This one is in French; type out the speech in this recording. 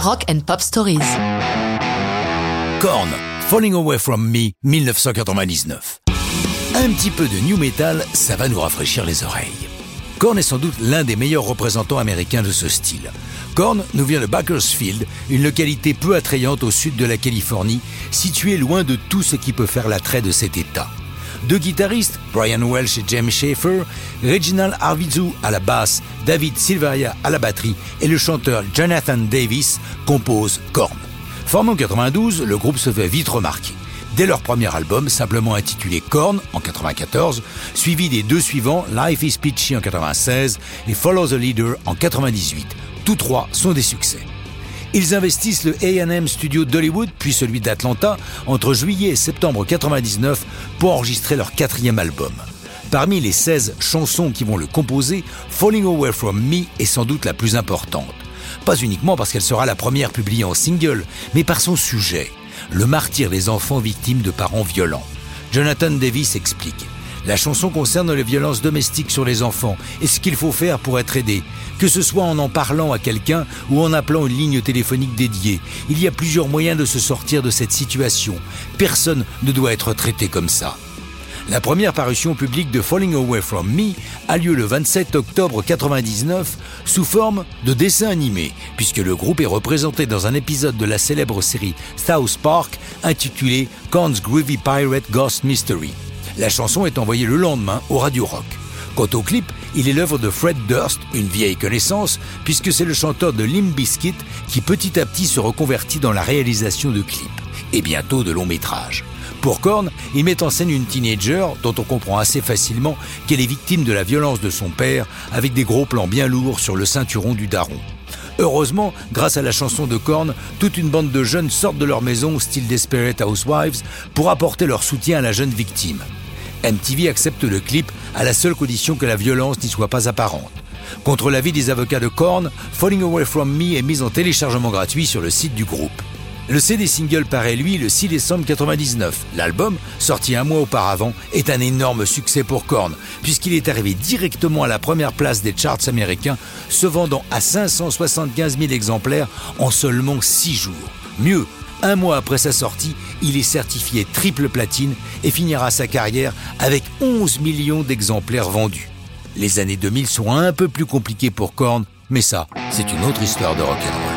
Rock and Pop Stories. Korn, Falling Away From Me, 1999. Un petit peu de new metal, ça va nous rafraîchir les oreilles. Korn est sans doute l'un des meilleurs représentants américains de ce style. Korn nous vient de Bakersfield, une localité peu attrayante au sud de la Californie, située loin de tout ce qui peut faire l'attrait de cet État. Deux guitaristes, Brian Welsh et James Schaefer, Reginald Arvizu à la basse, David Silveria à la batterie et le chanteur Jonathan Davis composent Korn. Formé en 92, le groupe se fait vite remarquer. Dès leur premier album, simplement intitulé Korn en 94, suivi des deux suivants, Life is Peachy en 96 et Follow the Leader en 98. Tous trois sont des succès. Ils investissent le AM Studio d'Hollywood, puis celui d'Atlanta, entre juillet et septembre 99 pour enregistrer leur quatrième album. Parmi les 16 chansons qui vont le composer, Falling Away From Me est sans doute la plus importante. Pas uniquement parce qu'elle sera la première publiée en single, mais par son sujet, le martyr des enfants victimes de parents violents. Jonathan Davis explique. La chanson concerne les violences domestiques sur les enfants et ce qu'il faut faire pour être aidé, que ce soit en en parlant à quelqu'un ou en appelant une ligne téléphonique dédiée. Il y a plusieurs moyens de se sortir de cette situation. Personne ne doit être traité comme ça. La première parution publique de Falling Away From Me a lieu le 27 octobre 1999 sous forme de dessin animé, puisque le groupe est représenté dans un épisode de la célèbre série South Park intitulé Korn's Groovy Pirate Ghost Mystery. La chanson est envoyée le lendemain au Radio Rock. Quant au clip, il est l'œuvre de Fred Durst, une vieille connaissance, puisque c'est le chanteur de Limp Bizkit qui petit à petit se reconvertit dans la réalisation de clips, et bientôt de longs métrages. Pour Korn, il met en scène une teenager dont on comprend assez facilement qu'elle est victime de la violence de son père, avec des gros plans bien lourds sur le ceinturon du daron. Heureusement, grâce à la chanson de Korn, toute une bande de jeunes sortent de leur maison, style Desperate Housewives, pour apporter leur soutien à la jeune victime. MTV accepte le clip à la seule condition que la violence n'y soit pas apparente. Contre l'avis des avocats de Korn, Falling Away From Me est mis en téléchargement gratuit sur le site du groupe. Le CD single paraît lui le 6 décembre 99. L'album, sorti un mois auparavant, est un énorme succès pour Korn, puisqu'il est arrivé directement à la première place des charts américains, se vendant à 575 000 exemplaires en seulement 6 jours. Mieux, un mois après sa sortie, il est certifié triple platine et finira sa carrière avec 11 millions d'exemplaires vendus. Les années 2000 sont un peu plus compliquées pour Korn, mais ça, c'est une autre histoire de rock'n'roll.